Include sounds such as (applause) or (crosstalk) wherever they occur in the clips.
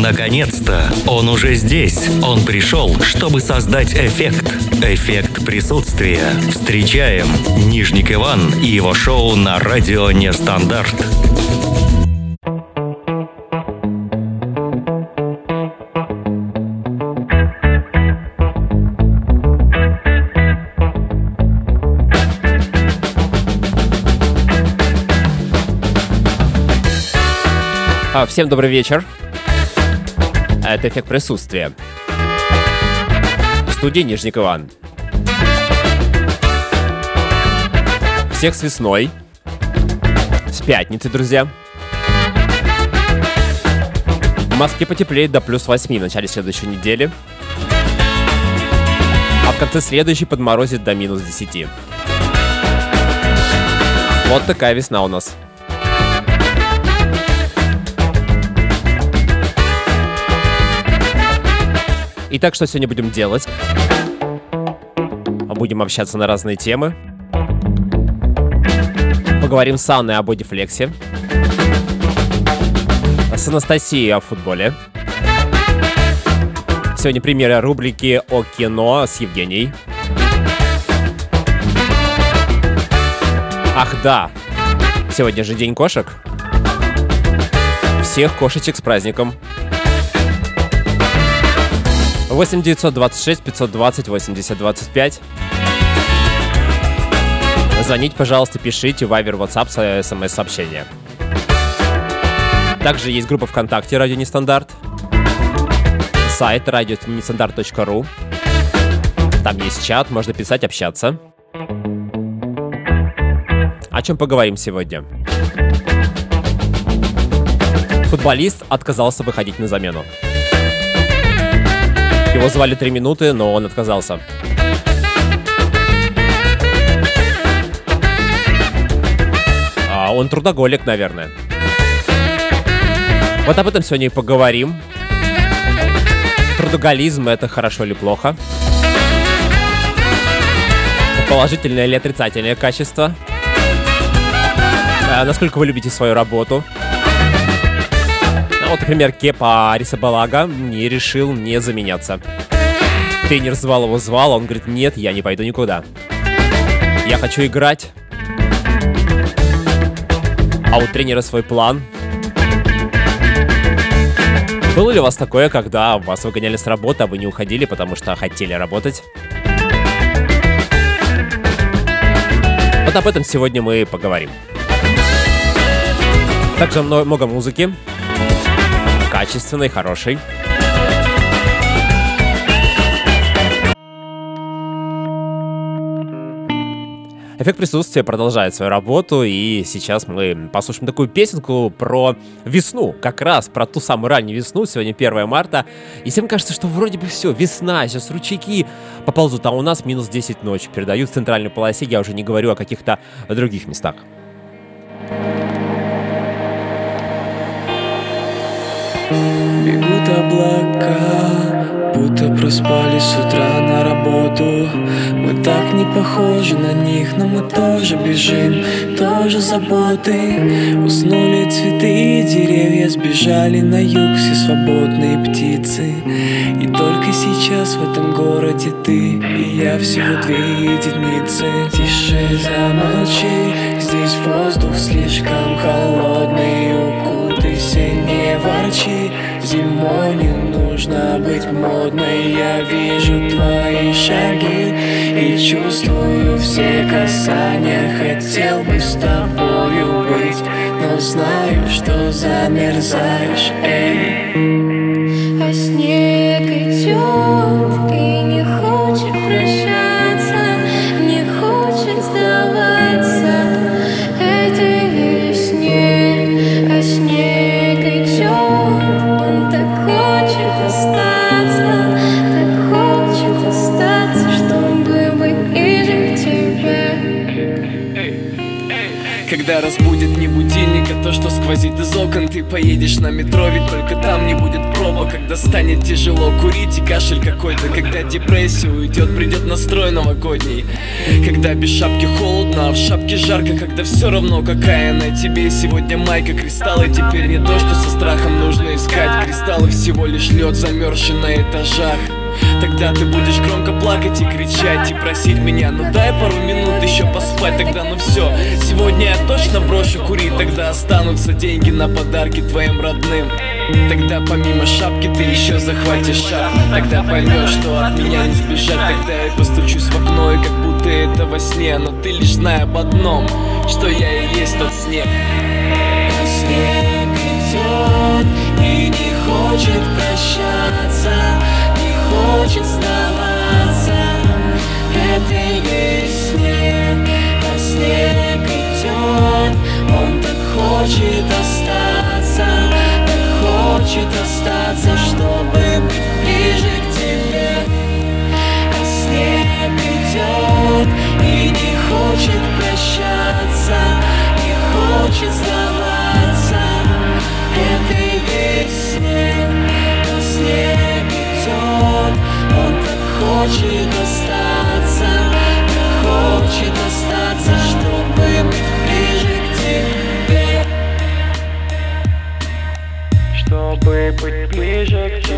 Наконец-то! Он уже здесь. Он пришел, чтобы создать эффект. Эффект присутствия. Встречаем Нижник Иван и его шоу на радио «Нестандарт». А, Всем добрый вечер. Это эффект присутствия. В студии Нижник Иван. Всех с весной. С пятницы, друзья. В Москве потеплеет до плюс 8 в начале следующей недели. А в конце следующей подморозит до минус 10. Вот такая весна у нас. Итак, что сегодня будем делать? Будем общаться на разные темы. Поговорим с Анной о бодифлексе. С Анастасией о футболе. Сегодня премьера рубрики о кино с Евгенией. Ах да, сегодня же день кошек. Всех кошечек с праздником. 8 926 520 80 25. Звонить, пожалуйста, пишите Вайбер, WhatsApp, смс-сообщения. Также есть группа ВКонтакте «Радио Нестандарт», сайт радионестандарт.ру. Там есть чат, можно писать, общаться. О чем поговорим сегодня? Футболист отказался выходить на замену. Его звали три минуты, но он отказался. А он трудоголик, наверное. Вот об этом сегодня и поговорим. Трудоголизм — это хорошо или плохо? Положительное или отрицательное качество? А насколько вы любите свою работу? Вот, например, Кепа Арисабалага не решил не заменяться. Тренер звал его, звал, он говорит, нет, я не пойду никуда. Я хочу играть. А у тренера свой план. Было ли у вас такое, когда вас выгоняли с работы, а вы не уходили, потому что хотели работать? Вот об этом сегодня мы поговорим. Также много музыки качественной, хорошей. Эффект присутствия продолжает свою работу, и сейчас мы послушаем такую песенку про весну, как раз про ту самую раннюю весну, сегодня 1 марта, и всем кажется, что вроде бы все, весна, сейчас ручейки поползут, а у нас минус 10 ночи, передают в центральной полосе, я уже не говорю о каких-то других местах. Облака, будто проспали с утра на работу. Мы так не похожи на них, но мы тоже бежим, тоже заботы. Уснули цветы и деревья, сбежали на юг все свободные птицы. И только сейчас в этом городе ты и я всего две единицы. Тише замолчи, здесь воздух слишком холодный не ворчи, зимой не нужно быть модной. Я вижу твои шаги и чувствую все касания. Хотел бы с тобою быть, но знаю, что замерзаешь, эй. А идет не будильник, а то, что сквозит из окон Ты поедешь на метро, ведь только там не будет пробок Когда станет тяжело курить и кашель какой-то Когда депрессия уйдет, придет настрой новогодний. Когда без шапки холодно, а в шапке жарко Когда все равно какая на тебе. Сегодня майка Кристаллы теперь не то, что со страхом нужно искать. Кристаллы всего лишь лед замерзший на этажах Тогда ты будешь громко плакать и кричать И просить меня, ну дай пару минут еще поспать Тогда ну все, сегодня я точно брошу курить Тогда останутся деньги на подарки твоим родным. Тогда помимо шапки ты еще захватишь шаг Тогда поймешь, что от меня не сбежать. Тогда я постучусь в окно и как будто это во сне Но ты лишь знай об одном, что я и есть тот снег. Снег идет и не хочет прощаться быть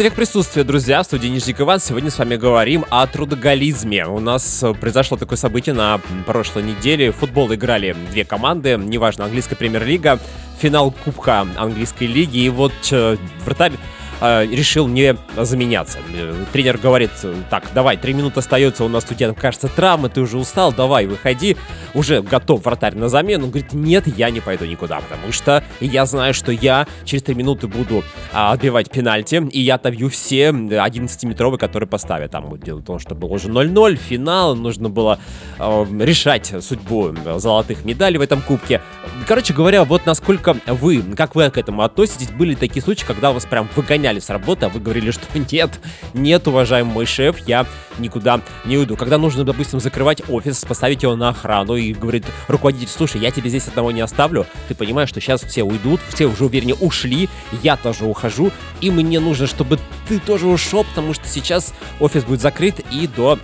Это век присутствия, друзья, в студии Нижник Иван. Сегодня с вами говорим о трудоголизме. У нас э, произошло такое событие на прошлой неделе. В футбол играли две команды, неважно, английская премьер-лига, финал Кубка английской лиги. И вот э, вратарь э, решил не заменяться. Тренер говорит, так, давай, три минуты остается, у нас у кажется, травма, ты уже устал, давай, выходи. Уже готов вратарь на замену. Он говорит, нет, я не пойду никуда, потому что я знаю, что я через три минуты буду а, отбивать пенальти, и я отобью все 11-метровые, которые поставят. Там дело в том, что было уже 0-0, финал, нужно было э, решать судьбу золотых медалей в этом кубке. Короче говоря, вот насколько вы, как вы к этому относитесь, были такие случаи, когда вас прям выгоняли с работы, а вы говорили, что (laughs) нет, нет, уважаемый мой шеф, я никуда не уйду. Когда нужно, допустим, закрывать офис, поставить его на охрану и говорит руководитель, слушай, я тебе здесь одного не оставлю, ты понимаешь, что сейчас все уйдут, все уже, вернее, ушли, я тоже ухожу, и мне нужно, чтобы ты тоже ушел, потому что сейчас офис будет закрыт и до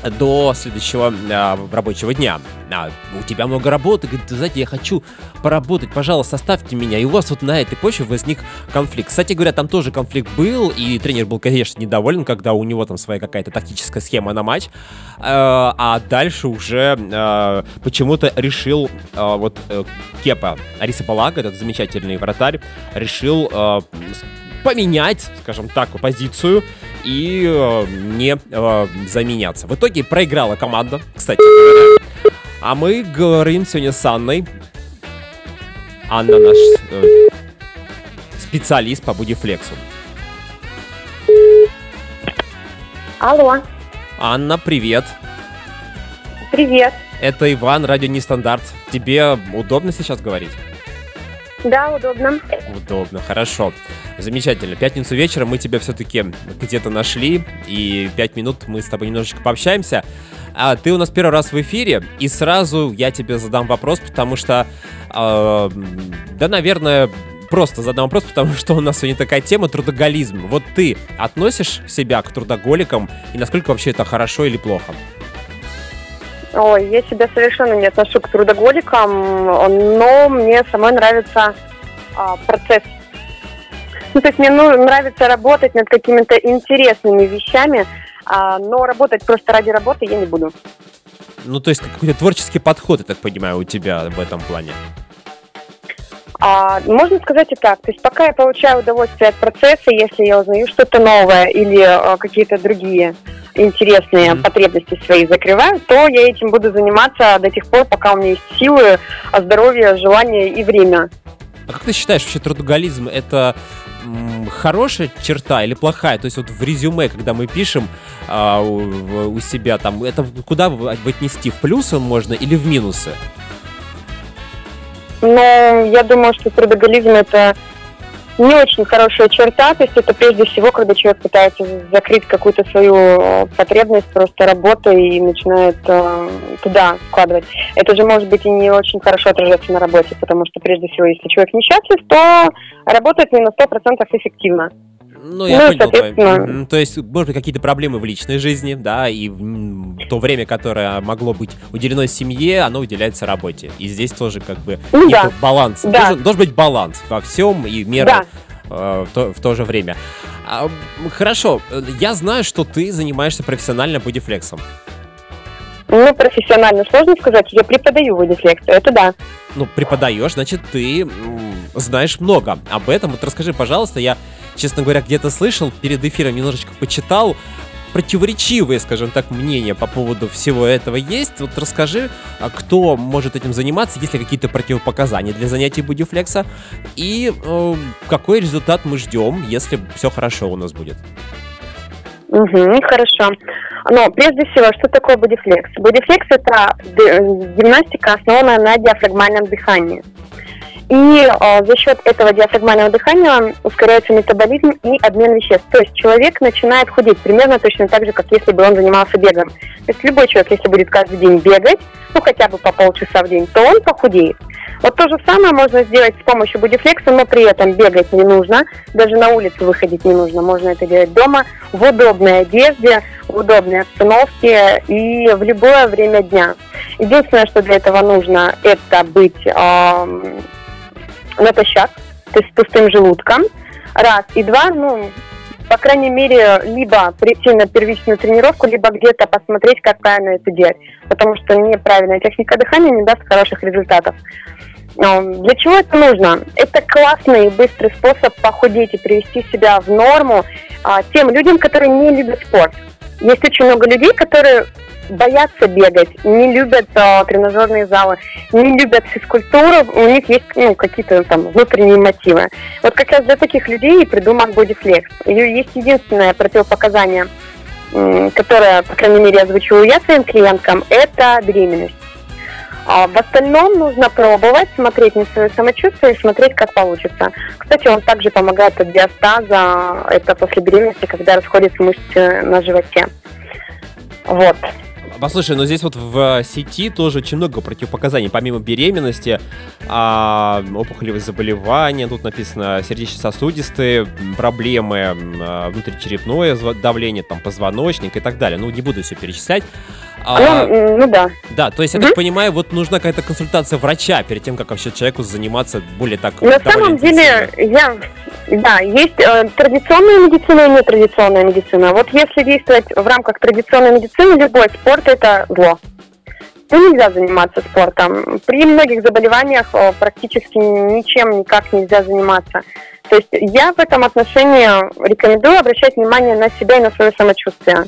до следующего а, рабочего дня. А, у тебя много работы, говорит, знаете, я хочу поработать, пожалуйста, оставьте меня. И у вас вот на этой почве возник конфликт. Кстати говоря, там тоже конфликт был, и тренер был, конечно, недоволен, когда у него там своя какая-то тактическая схема на матч. А, а дальше уже а, почему-то решил а, вот а, Кепа, Ариса Балага, этот замечательный вратарь, решил а, поменять, скажем так, позицию и э, не э, заменяться. В итоге проиграла команда, кстати говоря. А мы говорим сегодня с Анной. Анна наш э, специалист по бодифлексу. Алло, Анна, привет. привет. Это Иван, радио Нестандарт. Тебе удобно сейчас говорить? Да, удобно. Удобно, хорошо. Замечательно. Пятницу вечером мы тебя все-таки где-то нашли, и пять минут мы с тобой немножечко пообщаемся. А ты у нас первый раз в эфире, и сразу я тебе задам вопрос, потому что, э, да, наверное, просто задам вопрос, потому что у нас сегодня такая тема трудоголизм. Вот ты относишь себя к трудоголикам, и насколько вообще это хорошо или плохо? Ой, я себя совершенно не отношу к трудоголикам, но мне самой нравится а, процесс. Ну, то есть мне ну, нравится работать над какими-то интересными вещами, а, но работать просто ради работы я не буду. Ну, то есть какой-то творческий подход, я так понимаю, у тебя в этом плане. А, можно сказать и так. То есть пока я получаю удовольствие от процесса, если я узнаю что-то новое или а, какие-то другие интересные Мгм. потребности свои закрываю, то я этим буду заниматься до тех пор, пока у меня есть силы, здоровье, желание и время. А как ты считаешь, вообще трудоголизм это хорошая черта или плохая? То есть вот в резюме, когда мы пишем а, у, у себя там, это куда отнести? В плюсы можно или в минусы? Но я думаю, что трудоголизм это не очень хорошая черта, то есть это прежде всего, когда человек пытается закрыть какую-то свою э, потребность просто работой и начинает э, туда вкладывать. Это же может быть и не очень хорошо отражаться на работе, потому что прежде всего, если человек несчастлив, то работает не на 100% эффективно. Ну, я Ну, понял. твой-. То есть, может быть, какие-то проблемы в личной жизни, да, и то время, которое могло быть уделено семье, оно уделяется работе. И здесь тоже как бы Ну да. баланс. Да. Должен, должен быть баланс во всем и мера Да. э, в, то, в то же время. А, хорошо, э, я знаю, что ты занимаешься профессионально бодифлексом. Ну, профессионально сложно сказать, я преподаю бодифлексию, это да. ну, преподаешь, значит, ты знаешь много об этом. Вот расскажи, пожалуйста, я, честно говоря, где-то слышал, перед эфиром немножечко почитал, противоречивые, скажем так, мнения по поводу всего этого есть. Вот расскажи, а кто может этим заниматься, есть ли какие-то противопоказания для занятий бодифлекса, и э, какой результат мы ждем, если все хорошо у нас будет. Угу, хорошо. Но прежде всего, что такое бодифлекс? Бодифлекс – это гимнастика, основанная на диафрагмальном дыхании. И э, за счет этого диафрагмального дыхания ускоряется метаболизм и обмен веществ. То есть человек начинает худеть примерно точно так же, как если бы он занимался бегом. То есть любой человек, если будет каждый день бегать, ну хотя бы по полчаса в день, то он похудеет. Вот то же самое можно сделать с помощью бодифлекса, но при этом бегать не нужно, даже на улицу выходить не нужно. Можно это делать дома, в удобной одежде, в удобной обстановке и в любое время дня. Единственное, что для этого нужно, это быть эм, натощак, то есть с пустым желудком. Раз. И два, ну, по крайней мере, либо прийти на первичную тренировку, либо где-то посмотреть, как правильно это делать. Потому что неправильная техника дыхания не даст хороших результатов. Для чего это нужно? Это классный и быстрый способ похудеть и привести себя в норму а, тем людям, которые не любят спорт. Есть очень много людей, которые боятся бегать, не любят а, тренажерные залы, не любят физкультуру, у них есть ну, какие-то там внутренние мотивы. Вот как раз для таких людей и придуман бодифлекс. И есть единственное противопоказание, которое, по крайней мере, озвучиваю я своим клиенткам, это беременность. А в остальном нужно пробовать, смотреть на свое самочувствие и смотреть, как получится. Кстати, он также помогает от диастаза, это после беременности, когда расходятся мышцы на животе. Вот. Послушай, но здесь вот в сети тоже очень много противопоказаний. Помимо беременности, а, опухолевые заболевания, тут написано сердечно-сосудистые проблемы, а, внутричерепное давление, там, позвоночник и так далее. Ну, не буду все перечислять. А, Ну, ну да. да, то есть, я мгм. так понимаю, вот нужна какая-то консультация врача перед тем, как вообще человеку заниматься более так На самом деле, я, да, есть э, традиционная медицина и нетрадиционная медицина. Вот если действовать в рамках традиционной медицины, любой спорт это зло. Ну, нельзя заниматься спортом. При многих заболеваниях э, практически ничем никак нельзя заниматься. То есть я в этом отношении рекомендую обращать внимание на себя и на свое самочувствие.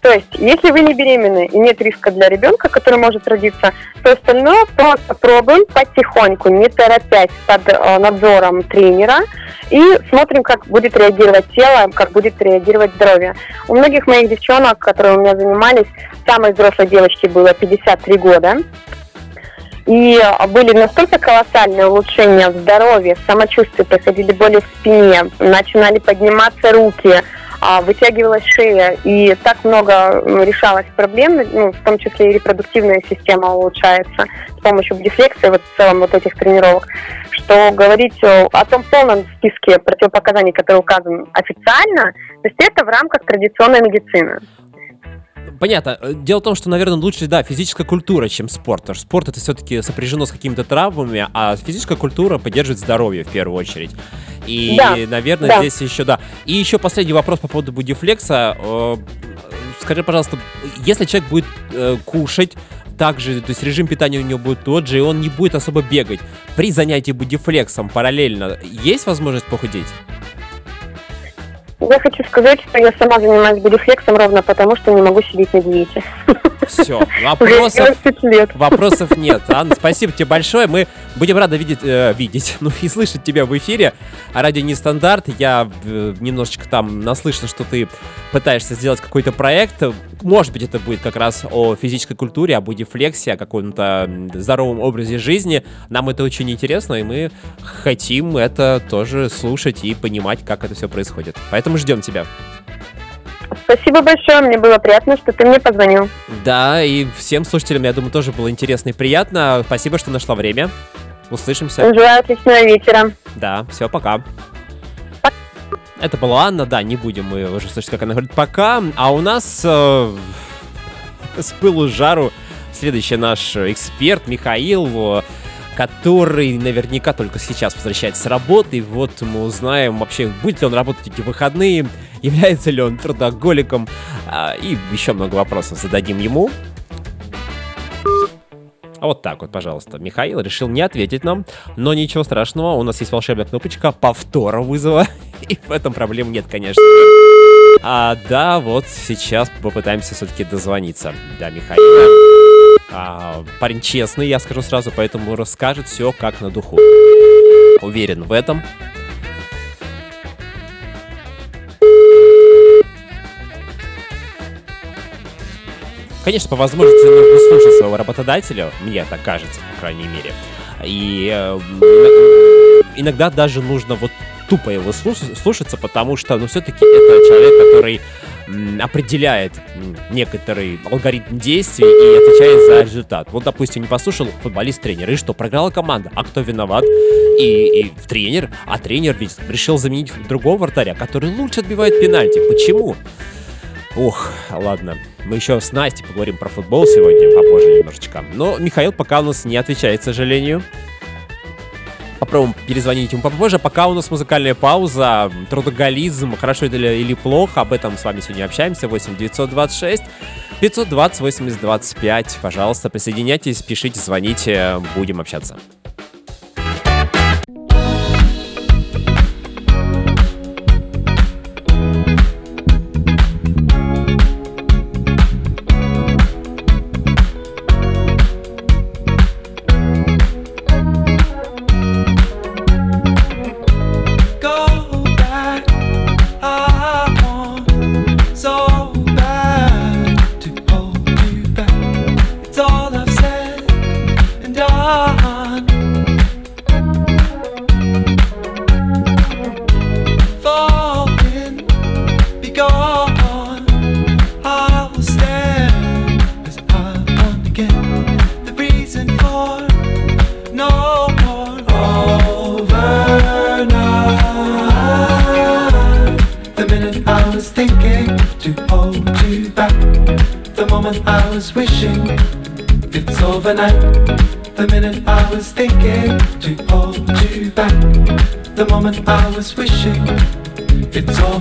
То есть, если вы не беременны и нет риска для ребенка, который может родиться, то остальное просто пробуем потихоньку, не торопясь под э, надзором тренера и смотрим, как будет реагировать тело, как будет реагировать здоровье. У многих моих девчонок, которые у меня занимались, самой взрослой девочке было 53 года, и э, были настолько колоссальные улучшения в здоровье, в самочувствии, проходили боли в спине, начинали подниматься руки, а, вытягивалась шея, и так много решалось проблем, ну, в том числе и репродуктивная система улучшается с помощью бодифлекса и вот в целом вот этих тренировок, что говорить о, о том полном списке противопоказаний, который указан официально, то есть это в рамках традиционной медицины. Понятно. Э, Дело в том, что, наверное, лучше, да, физическая культура, чем спорт. Потому что спорт это все-таки сопряжено с какими-то травмами, а физическая культура поддерживает здоровье в первую очередь. И, Да, наверное, да. здесь еще, да. И еще последний вопрос по поводу бодифлекса. Э, Скажи, пожалуйста, если человек будет э, кушать также, то есть режим питания у него будет тот же, и он не будет особо бегать, при занятии бодифлексом параллельно есть возможность похудеть? Я хочу сказать, что я сама занимаюсь бодифлексом ровно потому, что не могу сидеть на диете. Все, (laughs) вопросов, 11 лет. вопросов (laughs) нет. Анна, спасибо тебе большое. Мы будем рады видеть, э, видеть, (laughs) ну и слышать тебя в эфире. А радио Нестандарт. Я э, немножечко там наслышан, что ты пытаешься сделать какой-то проект. Может быть, это будет как раз о физической культуре, о бодифлексе, о каком-то здоровом образе жизни. Нам это очень интересно, и мы хотим это тоже слушать и понимать, как это все происходит. Поэтому ждем тебя. Спасибо большое, мне было приятно, что ты мне позвонил. Да, и всем слушателям, я думаю, тоже было интересно и приятно. Спасибо, что нашла время. Услышимся. Желаю отличного вечера. Да, все, пока. Это была Анна, да, не будем мы слышать, как она говорит пока. А у нас э, с пылу с жару следующий наш эксперт Михаил, э, который наверняка только сейчас возвращается с работы. И вот мы узнаем вообще, будет ли он работать эти выходные, является ли он трудоголиком, а, и еще много вопросов зададим ему. Вот так вот, пожалуйста. Михаил решил не ответить нам, но ничего страшного, у нас есть волшебная кнопочка повтора вызова, (laughs) и в этом проблем нет, конечно. А, да, вот сейчас попытаемся все-таки дозвониться до Михаила. А, парень честный, я скажу сразу, поэтому расскажет все как на духу. Уверен в этом. Конечно, по возможности нужно слушать своего работодателя, мне так кажется, по крайней мере. И э, ин- иногда даже нужно вот тупо его слуш- слушаться, потому что, ну, все-таки это человек, который определяет некоторый алгоритм действий и отвечает за результат. Вот, допустим, не послушал футболист тренера, и что, проиграла команда, а кто виноват? И, и тренер, а тренер ведь решил заменить другого вратаря, который лучше отбивает пенальти. Почему? Ух, ладно. Мы еще с Настей поговорим про футбол сегодня, попозже немножечко. Но Михаил пока у нас не отвечает, к сожалению. Попробуем перезвонить ему попозже. Пока у нас музыкальная пауза. Трудоголизм, хорошо или, или плохо, об этом с вами сегодня общаемся. 8 926 520 80 25. Пожалуйста, присоединяйтесь, пишите, звоните, будем общаться.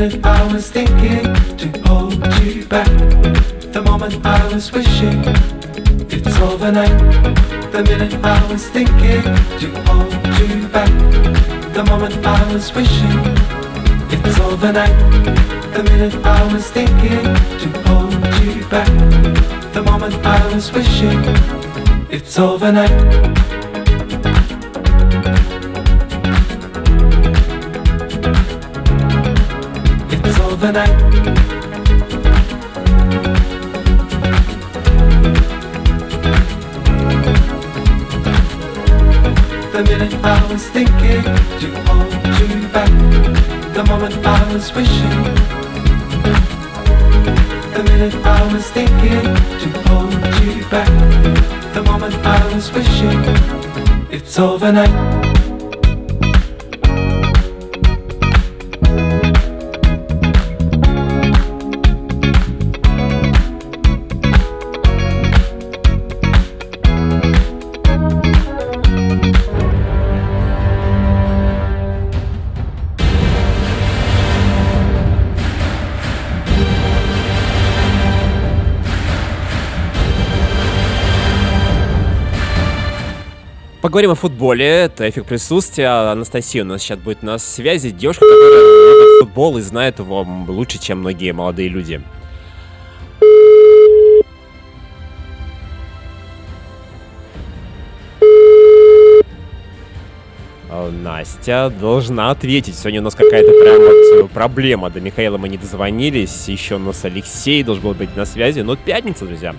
Minute I was thinking to hold you back, the moment I was wishing it's overnight. The minute I was thinking to hold you back. The moment I was wishing it's overnight. The minute I was thinking to hold you back. The moment I was wishing. It's overnight. Overnight. Поговорим о футболе, это эффект присутствия. Анастасия у нас сейчас будет на связи. Девушка, которая любит футбол и знает его лучше, чем многие молодые люди. А, Настя должна ответить. Сегодня у нас какая-то прям вот э, проблема. До Михаила мы не дозвонились. Еще у нас Алексей должен был быть на связи. Но пятница, друзья.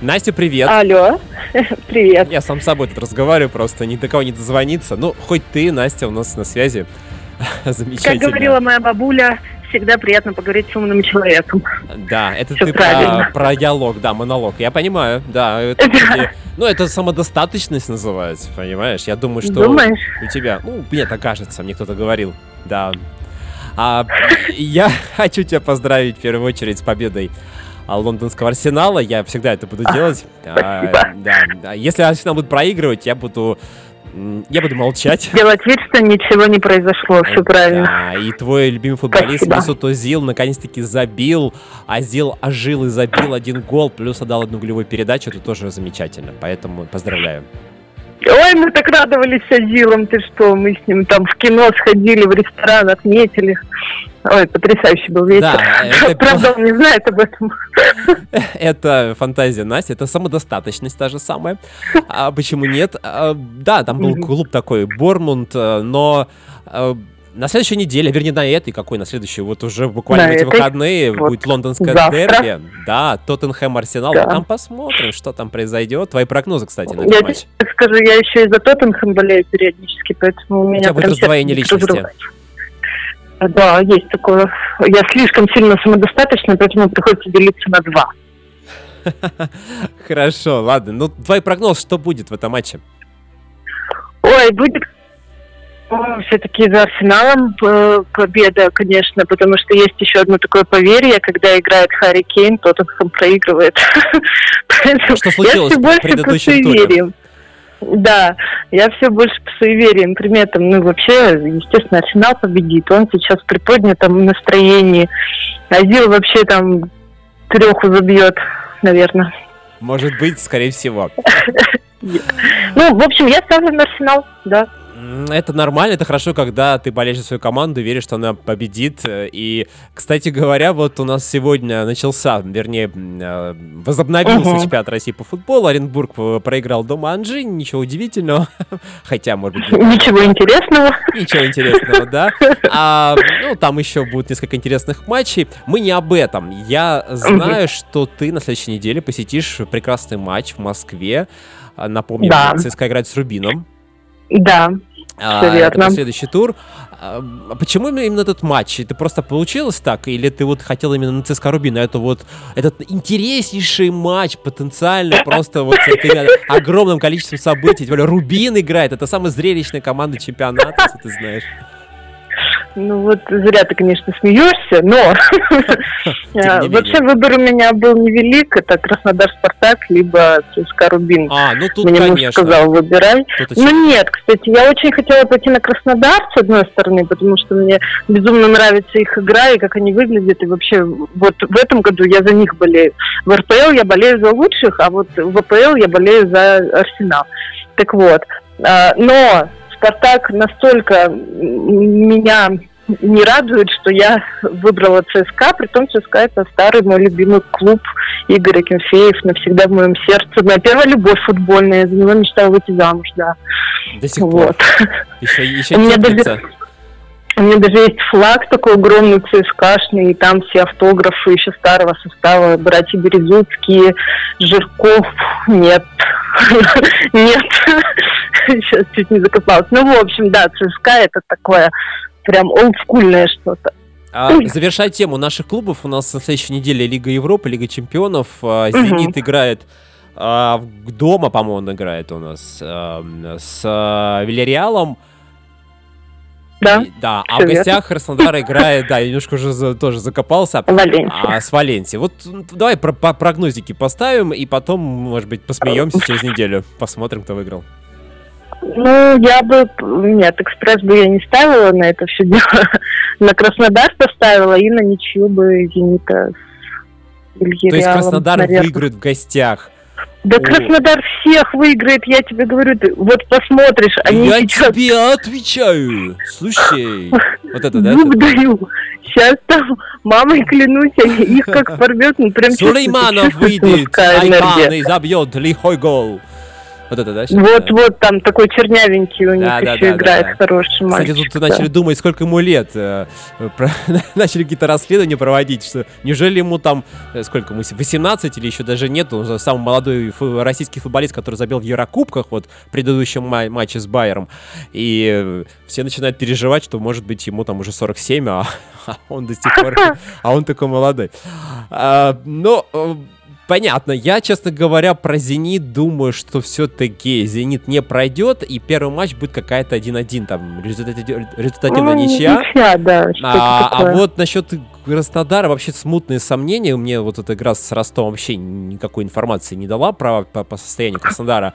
Настя, привет. Алло, (laughs) привет. Я сам с собой тут разговариваю, просто ни до кого не дозвониться. Ну, хоть ты, Настя, у нас на связи. (laughs) Замечательно. Как говорила моя бабуля, всегда приятно поговорить с умным человеком. Да, это Всё ты про, правильно. про диалог, да, монолог. Я понимаю, да. Это, (laughs) вроде- ну, это самодостаточность называется, понимаешь? Я думаю, что Думаешь? у тебя, ну, мне так кажется, мне кто-то говорил, да. А, я хочу тебя поздравить в первую очередь с победой лондонского Арсенала. Я всегда это буду делать. (laughs) А, да. Если Арсенал будет проигрывать, я буду, я буду молчать. (laughs) Делать вид, что ничего не произошло, все правильно. Да, и твой любимый футболист Спасибо. Месут Озил наконец-таки забил, Азил ожил и забил один гол, плюс отдал одну голевую передачу, это тоже замечательно, поэтому поздравляю. Ой, мы так радовались Азилом, ты что, мы с ним там в кино сходили, в ресторан отметили. Ой, потрясающий был вечер. Да, это (laughs) Правда, он не знает об этом. (laughs) Это фантазия Насти, это самодостаточность та же самая. А почему нет? А, да, там был клуб такой, Бормунд, э, но э, на следующей неделе, вернее, на этой, какой на следующей, вот уже буквально На эти этой? выходные Вот будет лондонское завтра. дерби. Да, Тоттенхэм Арсенал. Да. Там посмотрим, что там произойдет. Твои прогнозы, кстати, на Я матч. так скажу, я еще и за Тоттенхэм болею периодически, поэтому у меня тебя будет раздвоение личности. Да, есть такое. Я слишком сильно самодостаточна, поэтому приходится делиться на два. (laughs) Хорошо, ладно. Ну, твой прогноз, что будет в этом матче? Ой, будет все-таки за Арсеналом э, победа, конечно, потому что есть еще одно такое поверье, когда играет Харри Кейн, Тоттенхэм проигрывает. (laughs) Поэтому Что случилось я все больше по суевериям. Да, я все больше по суевериям, приметам. Ну, вообще, естественно, Арсенал победит. Он сейчас в приподнятом настроении. Азил вообще там треху забьет, наверное. Может быть, скорее всего. (laughs) Ну, в общем, я ставлю на Арсенал, да. Это нормально, это хорошо, когда ты болеешь за свою команду, веришь, что она победит. Э, И, кстати говоря, вот у нас сегодня начался, вернее, э, возобновился Мгм. чемпионат России по футболу. Оренбург э, проиграл дома Анжи, ничего удивительного. (laughs) Хотя, может быть, Ничего интересного. Ничего интересного, да? А, ну, там еще будет несколько интересных матчей. Мы не об этом. Я знаю, что ты на следующей неделе посетишь прекрасный матч в Москве. Напомню, Да. ЦСКА играет с Рубином. Да. А, это на следующий тур. А, почему именно этот матч? Это просто получилось так? Или ты вот хотел именно на ЦСКА Рубин? Это вот этот интереснейший матч, потенциально просто вот с этим огромным количеством событий. Тем более Рубин играет. Это самая зрелищная команда чемпионата, если ты знаешь. Ну вот зря ты, конечно, смеешься, но (laughs) (laughs) вообще выбор у меня был невелик. Это Краснодар Спартак, либо ЦСКА Рубин. А, ну тут, Мне муж сказал, выбирай. Ну нет, кстати, я очень хотела пойти на Краснодар, с одной стороны, потому что мне безумно нравится их игра и как они выглядят. И вообще, вот в этом году я за них болею. В РПЛ я болею за лучших, а вот в АПЛ я болею за Арсенал. Так вот, а, но Спартак настолько меня не радует, что я выбрала ЦСКА, при том ЦСКА это старый мой любимый клуб Игорь Акинфеев, навсегда в моем сердце. Моя первая любовь футбольная, я за него мечтала выйти замуж, да. До сих пор. Вот. Еще, еще У меня даже- У меня даже есть флаг такой огромный ЦСКАшный, и там все автографы еще старого состава, братья Березутские, Жирков, нет, (laughs) нет, (laughs) сейчас чуть не закопалась. Ну, в общем, да, ЦСКА это такое прям олдскульное что-то. А, завершая тему наших клубов, у нас на следующей неделе Лига Европы, Лига Чемпионов. А, Зенит играет а, дома, по-моему, он играет у нас а, с а, Вильяреалом. Да, И- да, а в гостях Краснодар играет, да, я немножко уже за- тоже закопался. (laughs) Валенсия. А, с Валенсией. Вот м, давай про- прогнозики поставим, и потом, может быть, посмеемся (laughs) через неделю. Посмотрим, кто выиграл. Ну, я бы... Нет, экспресс бы я не ставила на это все дело. (laughs) На Краснодар поставила и на ничью бы Зенита с То есть Краснодар наверное. выиграет в гостях. Да О. Краснодар всех выиграет, я тебе говорю. Ты вот посмотришь, они я сейчас тебе отвечаю. Слушай. (laughs) Вот это, да? зуб даю. Сейчас там, мамой клянусь, они- их как порвет, ну прям Сулейманов выйдет. Айман и забьет лихой гол. Вот это, да? щас? Вот, вот там такой чернявенький у них Да, да, еще да, играет да, да. хороший Кстати, мальчик. тут да. начали думать, сколько ему лет. э, про- (laughs) Начали какие-то расследования проводить, что неужели ему там, э, сколько ему, 18 или еще даже нет, он же самый молодой фу- российский футболист, который забил в Еврокубках, вот, в предыдущем ма- матче с Байером. И э, все начинают переживать, что, может быть, ему там уже 47, а, (laughs) а он до сих пор, (laughs) а он такой молодой. А, Но э, Понятно. Я, честно говоря, про «Зенит» думаю, что все-таки «Зенит» не пройдет, и первый матч будет какая-то 1-1, там, результативная Ну, ничья. Ничья, да, А, а вот насчет Краснодара вообще смутные сомнения. У меня вот эта игра с Ростовом вообще никакой информации не дала про, по, по состоянию Краснодара.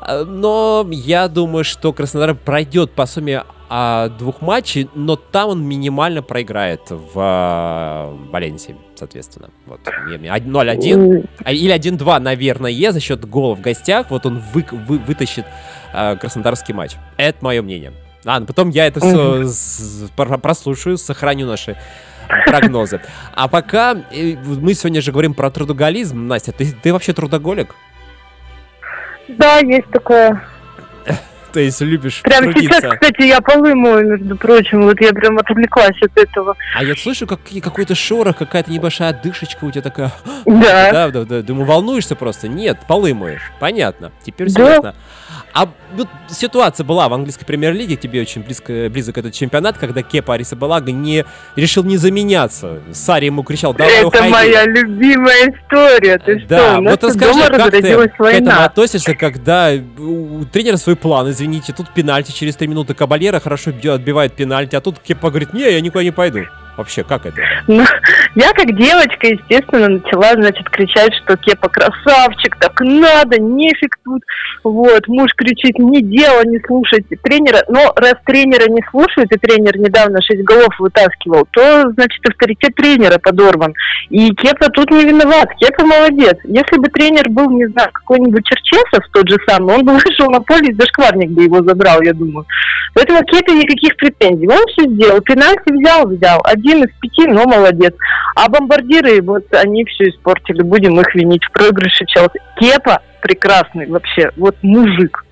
А, Но я думаю, что Краснодар пройдет по сумме а, двух матчей, но там он минимально проиграет в а, Валенсии, соответственно. Вот, мне- мне 0-1. М, А, Или 1-2, наверное, за счет гола в гостях. Вот он вы- вы- вытащит э, краснодарский матч. Это мое мнение. Ладно, потом я это все прослушаю, сохраню наши прогнозы. А пока э, мы сегодня же говорим про трудоголизм. Настя, ты, ты вообще трудоголик? Да, есть такое. То есть любишь Прямо трудиться? сейчас, кстати, я полы мою, между прочим, вот я прям отвлеклась от этого. А я слышу как, какой-то шорох, какая-то небольшая дышечка у тебя такая. (gasps) Да. Да, да, да. Думаю, волнуешься просто? Нет, полы моешь. Понятно. Теперь все Да. ясно. А вот ситуация была в английской премьер-лиге, тебе очень близко, близок этот чемпионат, когда Кепа Арисабалага не, решил не заменяться. Сари ему кричал, давай Это уходи. моя любимая история. Ты что, Да, у нас вот расскажи, как ты разразилась к этому война. относишься, когда у тренера свой план, извините, тут пенальти, через три минуты Кабальера хорошо отбивает пенальти, а тут Кепа говорит, не, я никуда не пойду. Вообще, как это? Ну, я как девочка, естественно, начала, значит, кричать, что Кепа красавчик, так надо, нефиг тут. Вот, муж кричит, не дело, не слушайте тренера. Но раз тренера не слушают, и тренер недавно 6 голов вытаскивал, то, значит, авторитет тренера подорван. И Кепа тут не виноват, Кепа молодец. Если бы тренер был, не знаю, какой-нибудь Черчесов, тот же самый, он бы (laughs) вышел на поле и зашкварник бы его забрал, я думаю. Поэтому Кепе никаких претензий. Он все сделал. Пенальти взял, взял. Один из пяти, но молодец. А бомбардиры, вот они все испортили. Будем их винить в проигрыше Челси. Кепа прекрасный вообще. Вот мужик.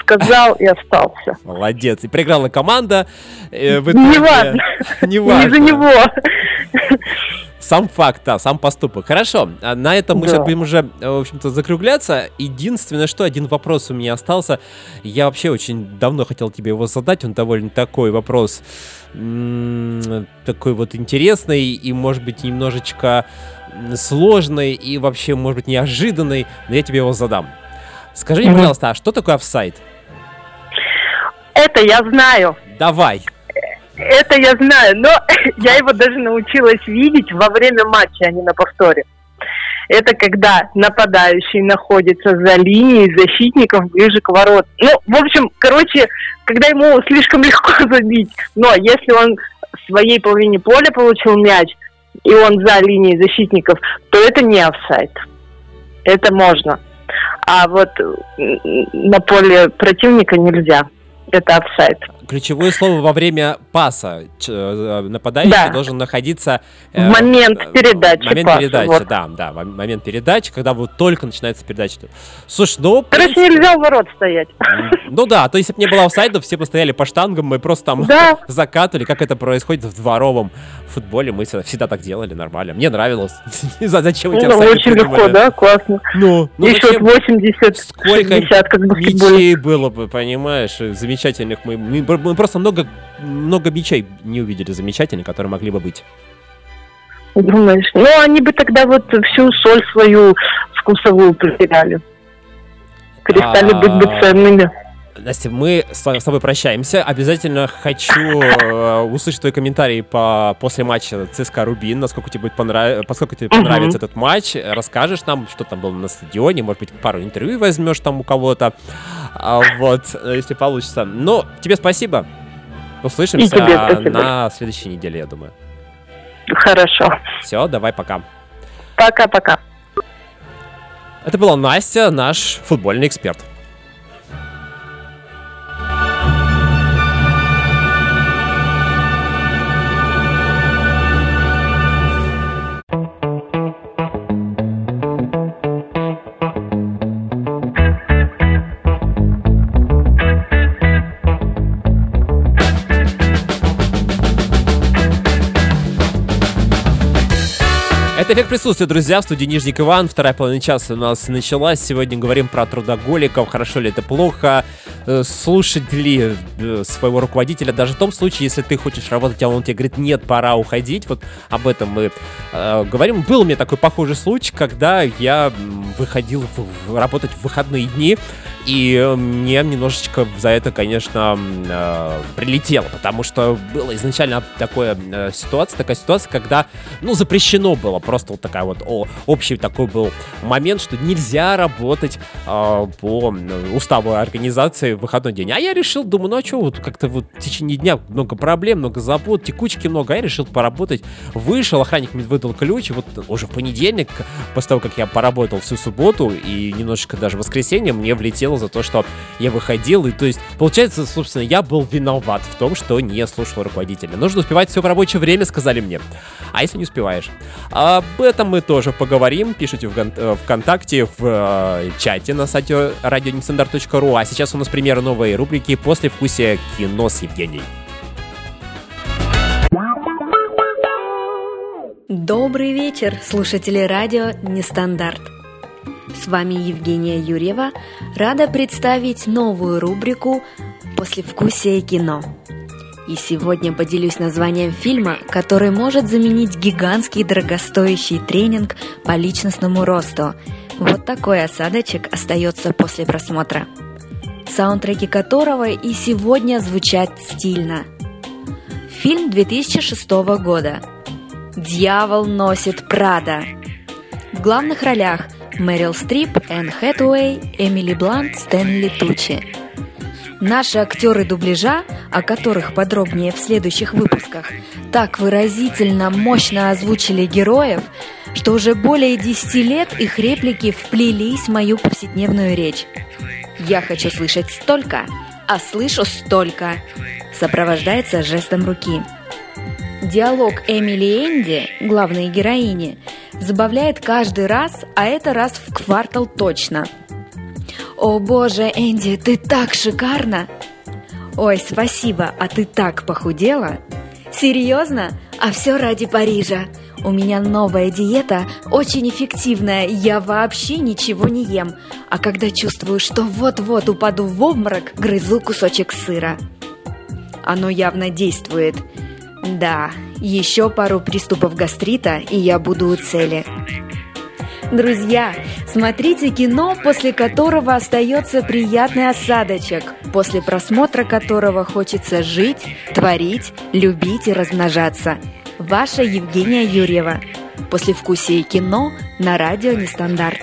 Сказал и остался. Молодец. И проиграла команда. э, в Не итоге- важно. Не Не важно. за него. Сам факт, да, сам поступок. Хорошо, а на этом мы Да. сейчас будем уже, э, в общем-то, закругляться. Единственное, что один вопрос у меня остался. Я вообще очень давно хотел тебе его задать. Он довольно такой вопрос, такой вот интересный и, может быть, немножечко сложный и вообще, может быть, неожиданный. Но я тебе его задам. Скажи мне, пожалуйста, а что такое офсайд? Это я знаю. Давай. Это я знаю, но (laughs) я его даже научилась видеть во время матча, а не на повторе. Это когда нападающий находится за линией защитников ближе к ворот. Ну, в общем, короче, когда ему слишком (laughs) легко забить. Но если он в своей половине поля получил мяч, и он за линией защитников, то это не офсайд. Это можно. А вот на поле противника нельзя. Это офсайд. Ключевое слово во время паса. Ч- э, Нападающий Да. должен находиться... В момент э, передачи момент паса, передачи, вот. да, да. Момент передачи, когда вот только начинается передача. Слушай, ну... Короче, принципе, нельзя у ворот стоять. Ну да, то есть, если бы не было офсайдов, все бы стояли по штангам, мы просто там Да. (laughs) закатывали, как это происходит в дворовом футболе. Мы всегда, так делали, нормально. Мне нравилось. (laughs) Зачем эти Ну, очень легко, да, классно. Ну, ну зачем? 80, Сколько 60, как. Мечей было бы, понимаешь, замечательных. Мы, мы, мы просто много много мячей не увидели замечательно, которые могли бы быть. Думаешь? Ну, они бы тогда вот всю соль свою вкусовую потеряли. Перестали быть бы ценными. Настя, мы с с тобой прощаемся. Обязательно хочу э, услышать твои комментарии по, после матча ЦСКА Рубин, насколько тебе будет понрав... поскольку тебе понравится этот матч. Расскажешь нам, что там было на стадионе, может быть, пару интервью возьмешь там у кого-то. А, вот, э, если получится. Ну, тебе спасибо. Услышимся тебе спасибо. на следующей неделе, я думаю. Хорошо. Все, давай, пока. Пока-пока. Это была Настя, наш футбольный эксперт. Это эффект присутствия, друзья, в студии Нижник Иван. Вторая половина часа у нас началась. Сегодня говорим про трудоголиков, хорошо ли это плохо. Э, Слушать ли э, своего руководителя, даже в том случае, если ты хочешь работать, а он тебе говорит, нет, пора уходить. Вот об этом мы э, говорим. Был у меня такой похожий случай, когда я выходил в- работать в выходные дни, и э, мне немножечко за это, конечно, э, прилетело, потому что была изначально такая э, ситуация, такая ситуация, когда, ну, запрещено было, просто вот такая вот о, общий такой был момент, что нельзя работать э, по уставу организации в выходной день. А я решил, думаю, ну а что, вот как-то вот в течение дня много проблем, много забот, текучки много, а я решил поработать. Вышел, охранник мне выдал ключ, и вот уже в понедельник, после того, как я поработал всю субботу и немножечко даже воскресенье, мне влетело за то, что я выходил, и то есть, получается, собственно, я был виноват в том, что не слушал руководителя. Нужно успевать все в рабочее время, сказали мне. А если не успеваешь? Об этом мы тоже поговорим. Пишите в э, ВКонтакте, в э, чате на сайте радионестандарт.ру. А сейчас у нас премьера новой рубрики «После вкусия кино» с Евгенией. Добрый вечер, слушатели радио Нестандарт. Вами Евгения Юрьева. Рада представить новую рубрику «Послевкусие кино». И сегодня поделюсь названием фильма, который может заменить гигантский дорогостоящий тренинг по личностному росту. Вот такой осадочек остается после просмотра. Саундтреки которого и сегодня звучат стильно. Фильм 2006 года – «Дьявол носит Прада». В главных ролях Мэрил Стрип, Энн Хэтуэй, Эмили Блант, Стэнли Тучи. Наши актеры дубляжа, о которых подробнее в следующих выпусках, так выразительно, мощно озвучили героев, что уже более 10 лет их реплики вплелись в мою повседневную речь. «Я хочу слышать столько, а слышу столько», сопровождается жестом руки. Диалог Эмили и Энди, главной героини, забавляет каждый раз, а это раз в квартал точно. «О боже, Энди, ты так шикарна!» «Ой, спасибо, а ты так похудела!» «Серьезно? А все ради Парижа!» «У меня новая диета, очень эффективная, я вообще ничего не ем, а когда чувствую, что вот-вот упаду в обморок, грызу кусочек сыра». Оно явно действует. Да, еще пару приступов гастрита, и я буду у цели. Друзья, смотрите кино, после которого остается приятный осадочек, после просмотра которого хочется жить, творить, любить и размножаться. Ваша Евгения Юрьева. После вкусия кино на радио Нестандарт.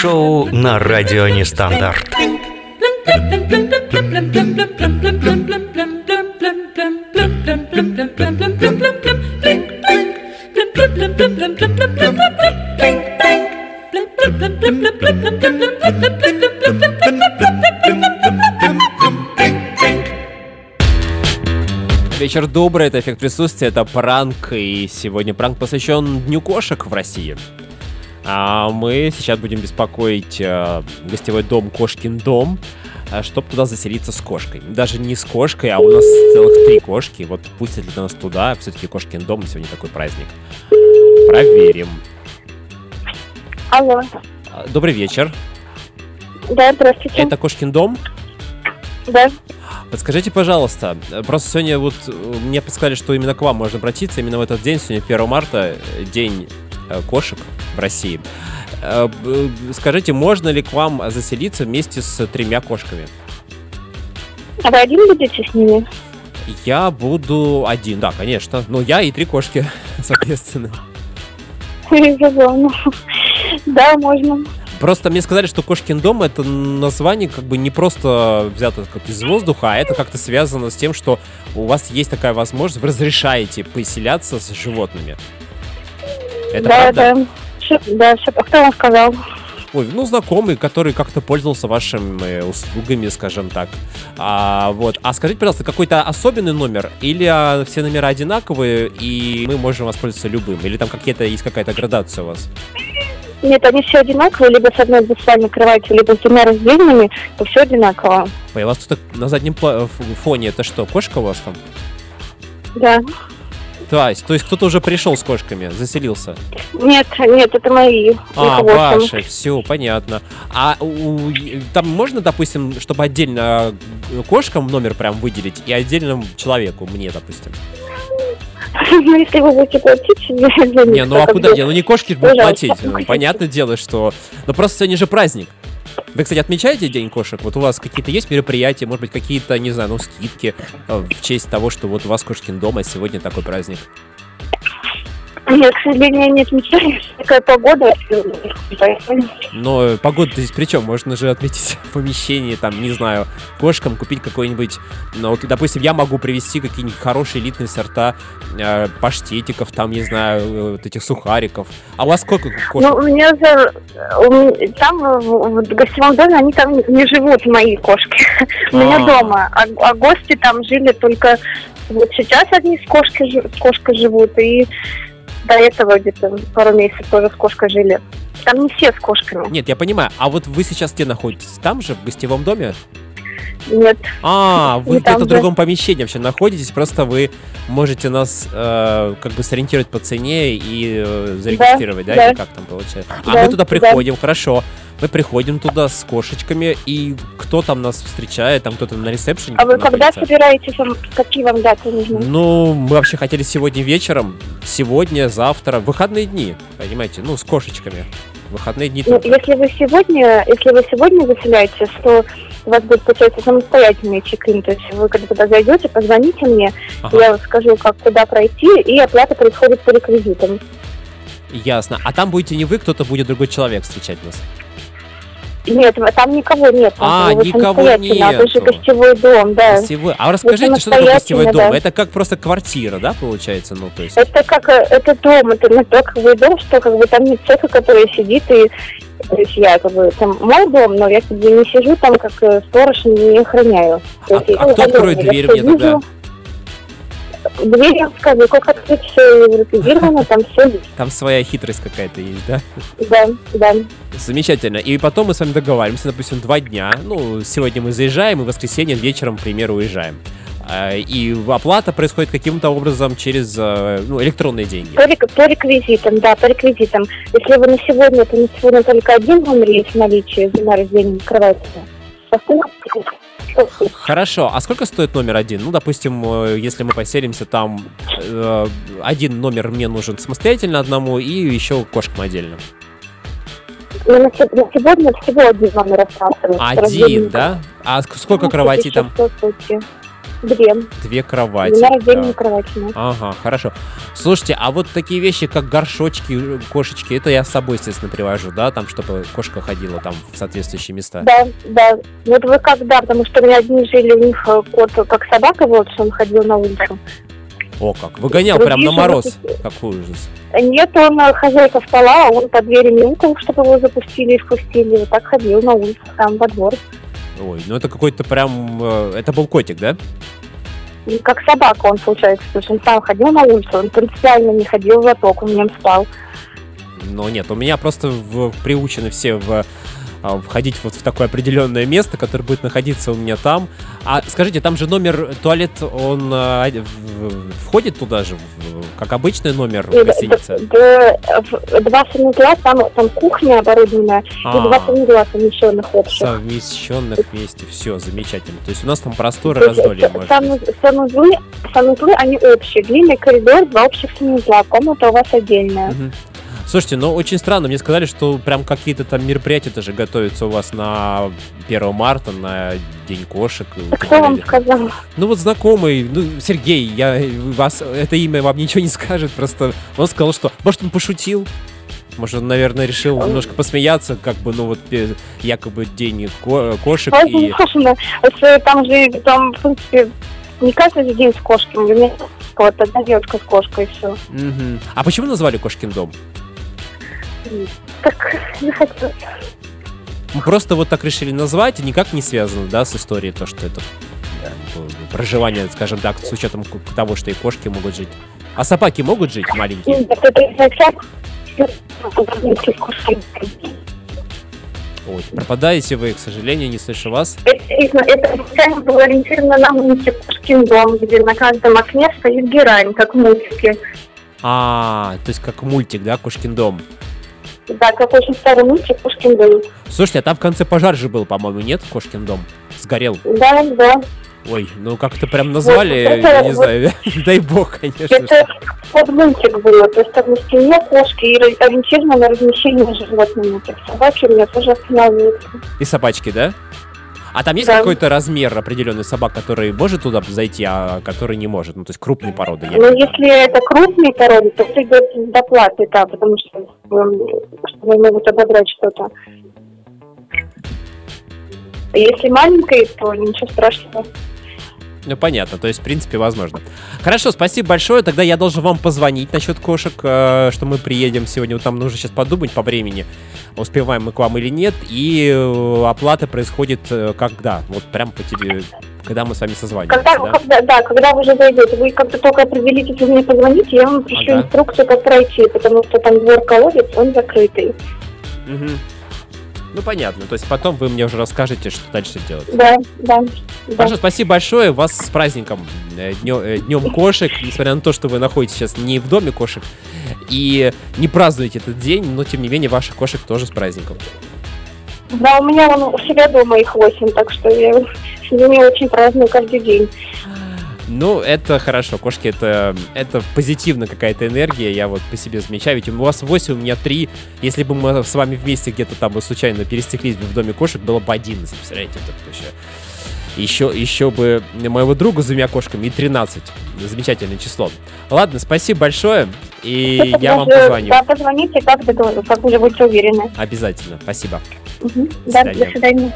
Пранк-шоу на радио Нестандарт. Вечер добрый, это эффект присутствия, это пранк, и сегодня пранк посвящен Дню кошек в России. А мы сейчас будем беспокоить э, гостевой дом Кошкин дом, э, чтобы туда заселиться с кошкой. Даже не с кошкой, а у нас целых три кошки. Вот пустят ли нас туда, все-таки Кошкин дом, сегодня такой праздник. Проверим. Алло. А, Добрый вечер. Да, здравствуйте. Это Кошкин дом? Да. Подскажите, пожалуйста, просто сегодня вот э, мне подсказали, что именно к вам можно обратиться, именно в этот день, сегодня 1 марта, день кошек в России. Э, Скажите, можно ли к вам заселиться вместе с тремя кошками? А вы один будете с ними? Я буду один, да, конечно. Ну, я и три кошки, (laughs) соответственно. Забавно. Да, можно. Просто мне сказали, что Кошкин дом это название как бы не просто взято как из воздуха, а это как-то связано с тем, что у вас есть такая возможность, вы разрешаете поселяться с животными. Это да, правда? да. Всё- да, все. А кто вам сказал? Ой, ну, знакомый, который как-то пользовался вашими услугами, скажем так. А, вот. А скажите, пожалуйста, какой-то особенный номер? Или а, все номера одинаковые, и мы можем воспользоваться любым? Или там какие-то есть какая-то градация у вас? Нет, они все одинаковые, либо с одной двуспальной кроватью, либо с двумя раздельными, то все одинаково. Ой, у вас тут на заднем фоне это что, кошка у вас там? Да. То есть, то есть кто-то уже пришел с кошками, заселился. Нет, нет, это мои. А, ваши, все, понятно. А у- там можно, допустим, чтобы отдельно кошкам номер прям выделить и отдельно человеку, мне, допустим? (laughs) Ну, если вы будете платить Не, ну а куда где? Ну не кошки будут платить. Ну, Понятное дело, что... Ну просто сегодня же праздник. Вы, кстати, отмечаете День кошек? Вот у вас какие-то есть мероприятия, может быть, какие-то, не знаю, ну, скидки э, в честь того, что вот у вас Кошкин дом, а сегодня такой праздник? Нет, к сожалению, не отмечаю. Такая погода. Но э, погода здесь при чем? Можно же отметить (laughs) в помещении, там, не знаю, кошкам купить какой-нибудь... Ну, вот, допустим, я могу привезти какие-нибудь хорошие элитные сорта э, паштетиков, там, не знаю, э, вот этих сухариков. А у вас сколько кошек? Ну, у меня у меня- Там, в, гостевом доме, они там не живут, мои кошки. (laughs) У меня А. дома. А, а гости там жили только... Вот сейчас одни с кошкой, с кошкой живут, и до этого где-то пару месяцев тоже с кошкой жили. Там не все с кошками. Нет, я понимаю. А вот вы сейчас где находитесь? Там же, в гостевом доме? Нет. А, (laughs) вы где-то в другом помещении вообще находитесь, просто вы можете нас э, как бы сориентировать по цене и э, зарегистрировать, да, да. Или как там получается? А Да, мы туда да. приходим, хорошо. Мы приходим туда с кошечками, и кто там нас встречает, там кто-то на ресепшене А вы находится? когда собираетесь? Какие вам даты нужны? Ну, мы вообще хотели сегодня вечером, сегодня, завтра, выходные дни, понимаете, ну, с кошечками. Выходные дни Ну, только. если вы сегодня, если вы сегодня заселяетесь, то у вас будет, получается, самостоятельный чек-ин. То есть вы когда туда зайдете, позвоните мне, Ага. я скажу, как куда пройти, и оплата происходит по реквизитам. Ясно. А там будете не вы, кто-то будет другой человек встречать нас. Нет, там никого нет. А, вы никого а Это же нету. гостевой дом, да. Гостевой. А расскажите, что такое гостевой дом? да. Это как просто квартира, да, получается? Ну, то есть. Это как э, это дом, это не токовый дом, что как бы там нет человека, который сидит и то есть я как бы там мой дом, но я как бы не сижу там как э, сторож не охраняю. То А, есть а кто откроет дверь мне тогда? вижу. Я скажу, как открыть все реквизировано, там все есть. Там своя хитрость какая-то есть, да? Да, да. Замечательно. И потом мы с вами договариваемся, допустим, два дня. Ну, сегодня мы заезжаем, и в воскресенье вечером, к примеру, уезжаем. А, И оплата происходит каким-то образом через э, ну, электронные деньги. По, по реквизитам, да, по реквизитам. Если вы на сегодня, то на сегодня только один номер есть в наличии, за раздельной кровати. Остальное Хорошо, а сколько стоит номер один? Ну, допустим, э, если мы поселимся там, э, один номер мне нужен самостоятельно одному и еще кошкам отдельно. Ну, на се- на сегодня всего один номер остался. Один, да? А ск- сколько Ну, кроватей там? Две. Две кровати. меня раздельные Так. кровати. нет. Ага, хорошо. Слушайте, а вот такие вещи, как горшочки, кошечки, это я с собой, естественно, привожу, да, там, чтобы кошка ходила там в соответствующие места. Да, да. Вот вы когда, потому что у меня одни жили, у них э, кот как собака, вот, что он ходил на улицу. О, как, выгонял Другие прям на мороз. Какой ужас. Нет, он э, хозяйка спала, а он под дверью мяукал, чтобы его запустили и впустили. Вот так ходил на улицу, там во двор. Ой, ну это какой-то прям... э, Это был котик, да? И Как собака он, получается, потому что он сам ходил на улицу, он принципиально не ходил в лоток, он в нем спал. Но нет, у меня просто в- приучены все в входить вот в такое определенное место, которое будет находиться у меня там. А скажите, там же номер туалет, он а, входит туда же, как обычный номер д- в- два санузла, там, там кухня оборудованная, и два А, санузла совмещенных общих. совмещенных вместе, все, замечательно. То есть у нас там просторы раздолье э, санузлы, санузлы, они общие. Длинный коридор, два общих санузла, комната у вас отдельная. Слушайте, ну очень странно, мне сказали, что прям какие-то там мероприятия даже готовятся у вас на 1 марта, на День кошек. А кто вам сказал? Ну вот знакомый, ну, Сергей, я вас это имя вам ничего не скажет, просто он сказал, что может он пошутил, может он, наверное, решил немножко посмеяться, как бы, ну вот э, якобы день ко- кошек А, и... ну, слушай, ну, если там же, там, в принципе, не каждый же день с кошками. У меня вот одна девушка с кошкой, и все. Мгм. А почему назвали Кошкин дом? Так, захотелось. Мы просто вот так решили назвать, и никак не связано, да, с историей, то, что это проживание, скажем так, с учетом того, что и кошки могут жить. А собаки могут жить маленькие? С кошками. Ой, пропадаете вы, к сожалению, не слышу вас. Это, изна- это изначально было ориентировано на мультик «Кошкин дом», где на каждом окне стоит герань, как в мультике. А, то есть как мультик, да, Кошкин дом. Да, как очень старый мультик «Кошкин дом». Слушайте, а там в конце пожар же был, по-моему, нет, Кошкин дом? Сгорел. Да, да. Ой, ну как-то прям назвали, Вот это я не вот- знаю, (laughs) дай бог, конечно. Это под мультик было, то есть там на стене кошки и ори- ориентировано на размещение животных. Так собаки у меня тоже останавливаются. И собачки, да? А там есть Да. какой-то размер определенный собак, который может туда зайти, а который не может? Ну, то есть крупные породы. виду. если это крупные породы, то это идет доплаты, да, потому что эм, чтобы могут ободрать что-то. А Если маленькая, то ничего страшного. Ну, понятно, то есть, в принципе, возможно. Хорошо, спасибо большое. Тогда я должен вам позвонить насчет кошек, э, что мы приедем сегодня. Вот нам нужно сейчас подумать по времени, успеваем мы к вам или нет. И э, оплата происходит э, когда? Вот прям по теле... Когда мы с вами созваниваемся, Когда, да? когда, да, когда вы уже зайдете, вы как-то только определитесь, вы мне позвоните, я вам пришлю Ага. инструкцию, как пройти, потому что там двор колодец, он закрытый. Мгм. Ну, понятно. То есть потом вы мне уже расскажете, что дальше делать. Да, да. да. Хорошо, спасибо большое. Вас с праздником э, днё- э, Днем кошек. Несмотря на то, что вы находитесь сейчас не в доме кошек и не празднуете этот день, но тем не менее ваших кошек тоже с праздником. Да, у меня вон у себя дома их восемь, так что я (laughs) с ними очень праздную каждый день. Ну, это хорошо. Кошки это, это позитивно какая-то энергия. Я вот по себе замечаю. Ведь у вас 8, у меня 3. Если бы мы с вами вместе где-то там случайно перестеклись бы в доме кошек, было бы 11. Представляете, это вообще. Еще, еще бы моего друга с двумя кошками и 13. Замечательное число. Ладно, спасибо большое. И я вам позвоню. Да, позвоните, как, как уже будете уверены. Обязательно. Спасибо. Мгм. Да, свидания. до свидания.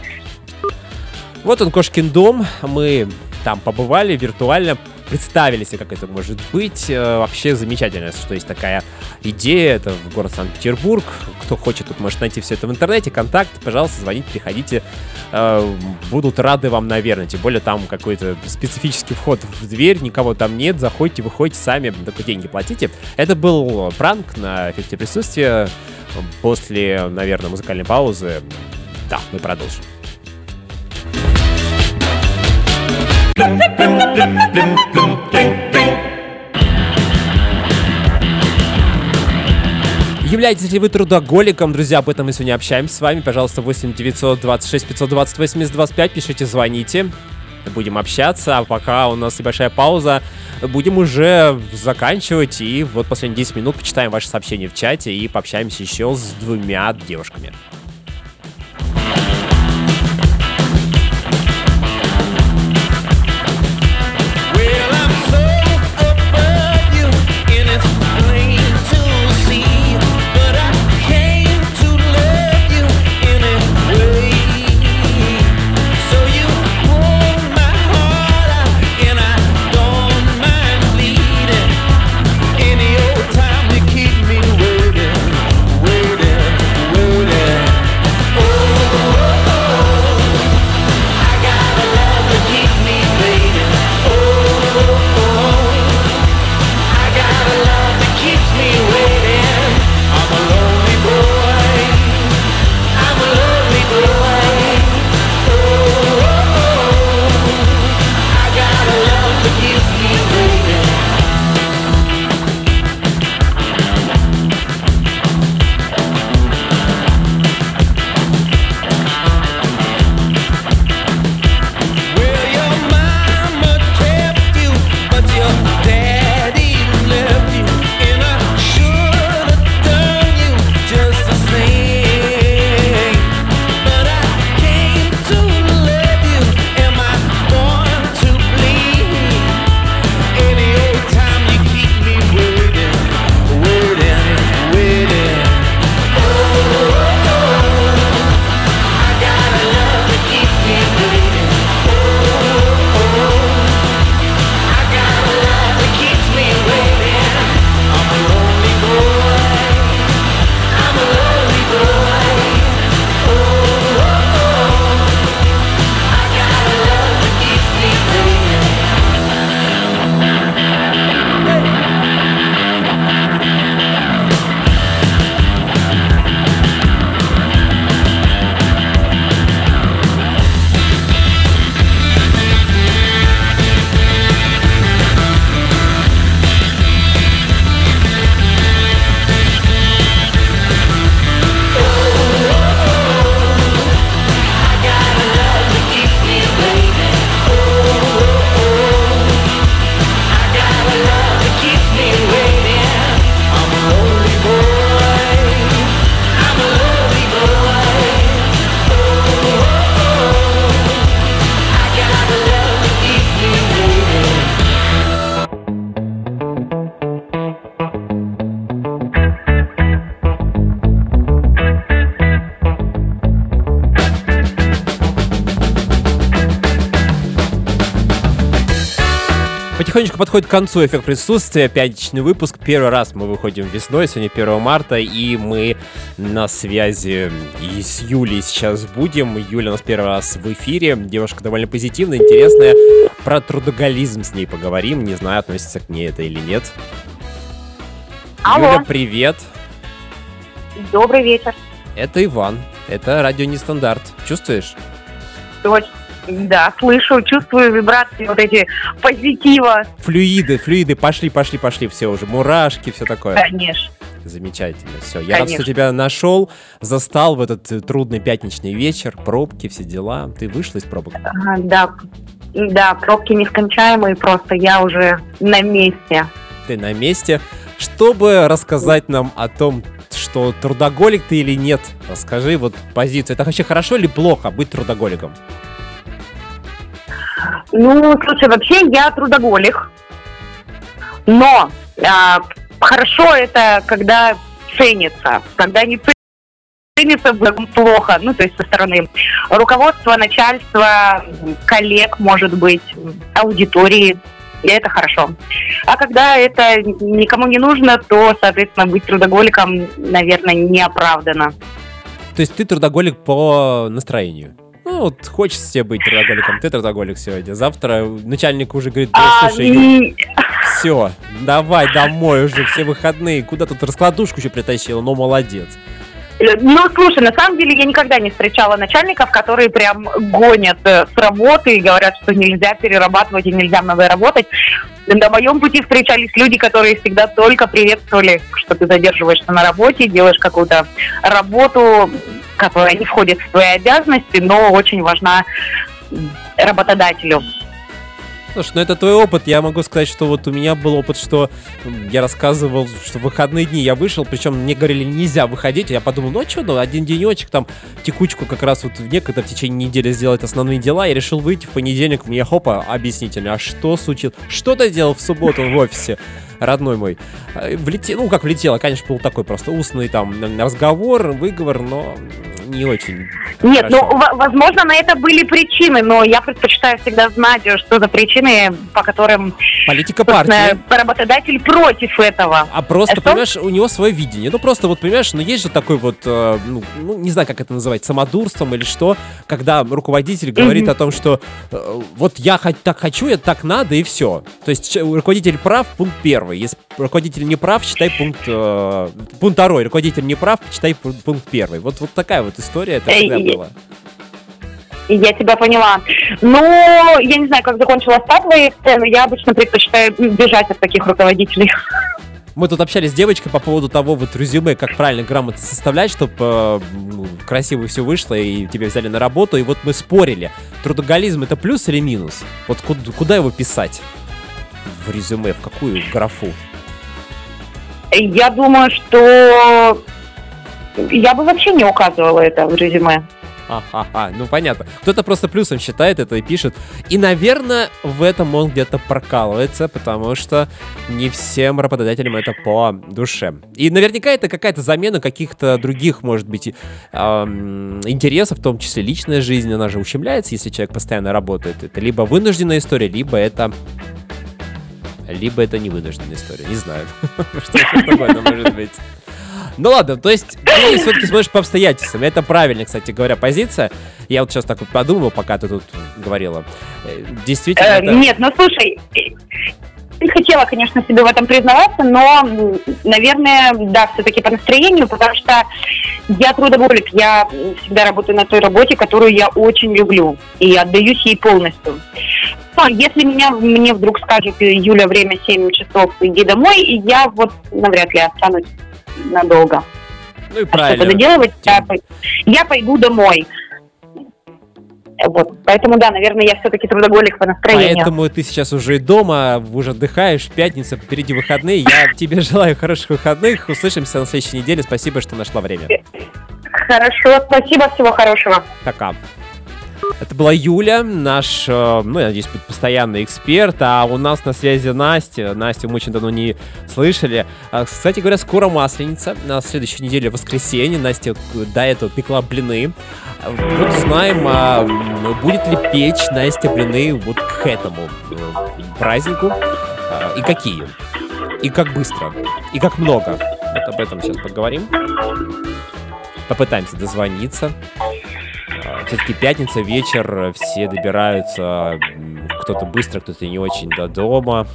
Вот он, Кошкин дом. Мы там побывали виртуально, представили себе, как это может быть. Э, Вообще замечательно, что есть такая идея. Это в город Санкт-Петербург. Кто хочет, тут может найти все это в интернете. Контакт, пожалуйста, звоните, приходите. Э, Будут рады вам, наверное. Тем более там какой-то специфический вход в дверь, никого там нет. Заходите, выходите сами, только деньги платите. Это был пранк на эффекте присутствия. После, наверное, музыкальной паузы, да, мы продолжим. Являетесь ли вы трудоголиком, друзья? Об этом мы сегодня общаемся с вами. Пожалуйста, 8 926 520 80 25. Пишите, звоните. Будем общаться. А пока у нас небольшая пауза, будем уже заканчивать. И вот последние 10 минут почитаем ваши сообщения в чате и пообщаемся еще с двумя девушками. Подходит к концу эффект присутствия. Пятничный выпуск. Первый раз мы выходим весной, сегодня 1 марта, и мы на связи и с Юлей сейчас будем. Юля у нас первый раз в эфире. Девушка довольно позитивная, интересная. Про трудоголизм с ней поговорим. Не знаю, относится к ней это или нет. Алло. Юля, привет. Добрый вечер. Это Иван. Это радио Нестандарт. Чувствуешь? Точно. Да, слышу, чувствую вибрации вот эти позитива. Флюиды, флюиды, пошли, пошли, пошли, все уже, мурашки, все такое. Конечно. Замечательно, все. Я рад, Конечно. что тебя нашел, застал в этот э, трудный пятничный вечер, пробки, все дела. Ты вышла из пробок? Ага, Да, да, пробки нескончаемые, просто я уже на месте. Ты на месте. Чтобы рассказать нам о том, что трудоголик ты или нет, расскажи вот позицию. Это вообще хорошо или плохо быть трудоголиком? Ну, слушай, вообще я трудоголик, но а, хорошо это, когда ценится, когда не ценится плохо, ну, то есть со стороны руководства, начальства, коллег, может быть, аудитории, и это хорошо. А когда это никому не нужно, то, соответственно, быть трудоголиком, наверное, неоправданно. То есть ты трудоголик по настроению? Ну, вот хочется тебе быть трудоголиком, ты трудоголик сегодня. Завтра начальник уже говорит, «Эй, А, слушай, все, давай домой уже, все выходные. Куда тут раскладушку еще притащила, но молодец. Ну, слушай, на самом деле я никогда не встречала начальников, которые прям гонят э, с работы и говорят, что нельзя перерабатывать и нельзя много работать. На моем пути встречались люди, которые всегда только приветствовали, что ты задерживаешься на работе, делаешь какую-то работу, которая не входит в твои обязанности, но очень важна работодателю. Слушай, ну это твой опыт. Я могу сказать, что вот у меня был опыт, что я рассказывал, что в выходные дни я вышел, причем мне говорили, нельзя выходить. Я подумал, ну а что, ну один денечек, там текучку как раз вот некогда в течение недели сделать основные дела. Я решил выйти в понедельник, мне хопа, объясните мне, а что случилось? Что ты делал в субботу в офисе? Родной мой, э, влетел, ну, как влетело, конечно, был такой просто устный там разговор, выговор, но не очень. Нет, ну, хорошо. ну, возможно, на это были причины, но я предпочитаю всегда знать, что за причины, по которым политика партии. Работодатель против этого. А просто, что? понимаешь, у него свое видение. Ну, просто вот, понимаешь, ну, есть же такой вот, э, ну, ну, не знаю, как это называть, самодурством или что, когда руководитель говорит mm-hmm. о том, что э, вот я так хочу, я так надо, и все. То есть руководитель прав, пункт первый. Если руководитель не прав, считай пункт, э, пункт второй. Руководитель не прав, считай пункт первый. Вот, вот такая вот история это всегда была. Я тебя поняла. Ну, я не знаю, как закончилась та твоя но я обычно предпочитаю бежать от таких руководителей. Мы тут общались с девочкой по поводу того, вот резюме, как правильно грамотно составлять, чтобы э, ну, красиво все вышло и тебя взяли на работу. И вот мы спорили, трудоголизм это плюс или минус? Вот куда, куда его писать в резюме, в какую графу? Я думаю, что я бы вообще не указывала это в резюме. Ха-ха-ха, ну понятно. Кто-то просто плюсом считает это и пишет. И, наверное, в этом он где-то прокалывается, потому что не всем работодателям это по душе. И наверняка это какая-то замена каких-то других, может быть, эм, интересов, в том числе личная жизнь, она же ущемляется, если человек постоянно работает. Это либо вынужденная история, либо это либо это не вынужденная история. Не знаю, (laughs) что такое может быть. Ну ладно, то есть ты все-таки смотришь по обстоятельствам. Это правильная, кстати говоря, позиция. Я вот сейчас так вот подумал, пока ты тут говорила. Э, действительно. Э, это... Нет, ну слушай, не хотела, конечно, себе в этом признаваться, но, наверное, да, все-таки по настроению, потому что я трудоголик, я всегда работаю на той работе, которую я очень люблю, и отдаюсь ей полностью. Но если меня, мне вдруг скажет, Юля, время 7 часов, иди домой, и я вот навряд ли останусь надолго. Ну и правильно. Что доделывать, я, я пойду домой. Вот. Поэтому, да, наверное, я все-таки трудоголик по настроению. Поэтому ты сейчас уже дома, уже отдыхаешь, пятница, впереди выходные. Я (laughs) тебе желаю хороших выходных. Услышимся на следующей неделе. Спасибо, что нашла время. Хорошо, спасибо, всего хорошего. Пока. Это была Юля, наш, э, ну, я надеюсь, постоянный эксперт, а у нас на связи Настя. Настю мы очень давно не слышали. А, кстати говоря, скоро Масленица, на следующей неделе воскресенье. Настя до этого пекла блины. Вот знаем, а будет ли печь Настя блины вот к этому э, празднику, а, и какие, и как быстро, и как много. Вот об этом сейчас поговорим. Попытаемся дозвониться. А, Все-таки пятница, вечер, все добираются, кто-то быстро, кто-то не очень до дома.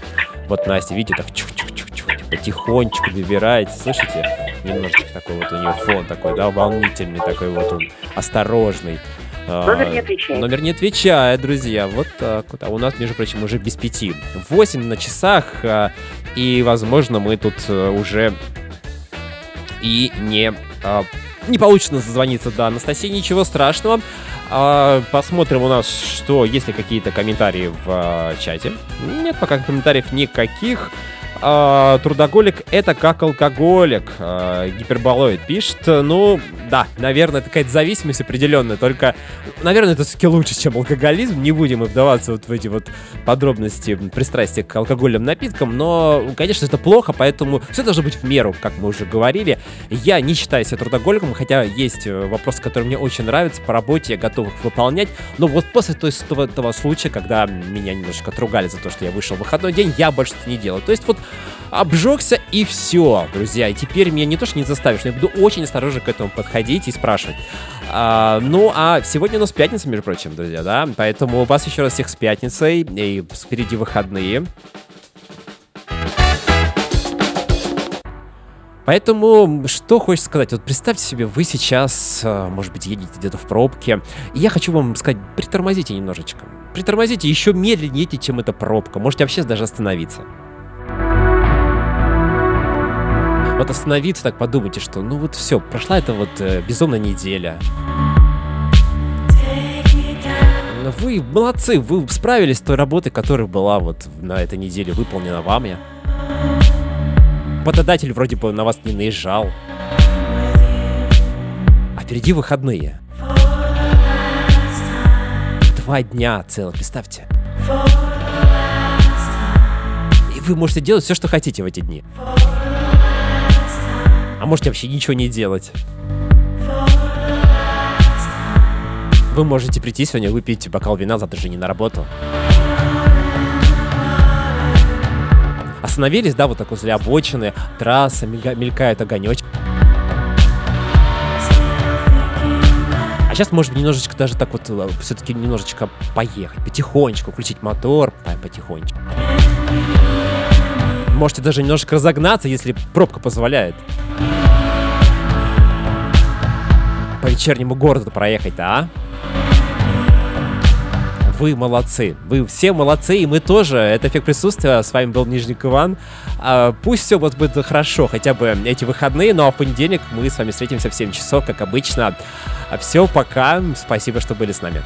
Вот Настя, видите, так чух-чух-чух-чух, потихонечку добирается. Слышите? Немножечко такой вот у нее фон такой, да, волнительный такой вот он, осторожный. А, номер не отвечает. Номер не отвечает, друзья. Вот так вот. А у нас, между прочим, уже без пяти. Восемь на часах. А, и, возможно, мы тут э, уже и не не получится зазвониться до Анастасии, ничего страшного. А, посмотрим у нас, что есть ли какие-то комментарии в а, чате. Нет, пока комментариев никаких. А, трудоголик это как алкоголик. А, гиперболоид пишет. Ну, да, наверное, это какая-то зависимость определенная. Только, наверное, это все-таки лучше, чем алкоголизм. Не будем вдаваться вот в эти вот подробности пристрастия к алкогольным напиткам. Но, конечно, это плохо, поэтому все должно быть в меру, как мы уже говорили. Я не считаю себя трудоголиком, хотя есть э, вопросы, которые мне очень нравятся по работе, я готов их выполнять. Но вот после то есть, этого, этого случая, когда меня немножко отругали за то, что я вышел в выходной день, я больше это не делаю. То есть вот обжегся и все, друзья. И теперь меня не то, что не заставишь, но я буду очень осторожно к этому подходить и спрашивать. А, ну, а сегодня у нас пятница, между прочим, друзья, да? Поэтому вас еще раз всех с пятницей, и впереди выходные. Поэтому, что хочется сказать? Вот представьте себе, вы сейчас, э, может быть, едете где-то в пробке, и я хочу вам сказать, притормозите немножечко. Притормозите еще медленнее, чем эта пробка. Можете вообще даже остановиться. Вот остановиться, так подумайте, что ну вот все, прошла эта вот э, безумная неделя. Но вы молодцы, вы справились с той работой, которая была вот на этой неделе выполнена вами. Работодатель вроде бы на вас не наезжал. А впереди выходные. Два дня целых, представьте. И вы можете делать все, что хотите в эти дни. А можете вообще ничего не делать. Вы можете прийти сегодня, выпить бокал вина, завтра же не на работу. Остановились, да, вот так возле обочины, трасса, мелькает огонечек. А сейчас, может быть, немножечко даже так вот э, все-таки немножечко поехать, потихонечку, включить мотор, по- потихонечку. Можете даже немножко разогнаться, если пробка позволяет. По вечернему городу проехать-то, а? Вы молодцы. Вы все молодцы, и мы тоже. Это эффект присутствия. С вами был Нижник Иван. А, пусть все вот будет хорошо, хотя бы эти выходные, ну а в понедельник мы с вами встретимся в 7 часов, как обычно. Все, пока. Спасибо, что были с нами.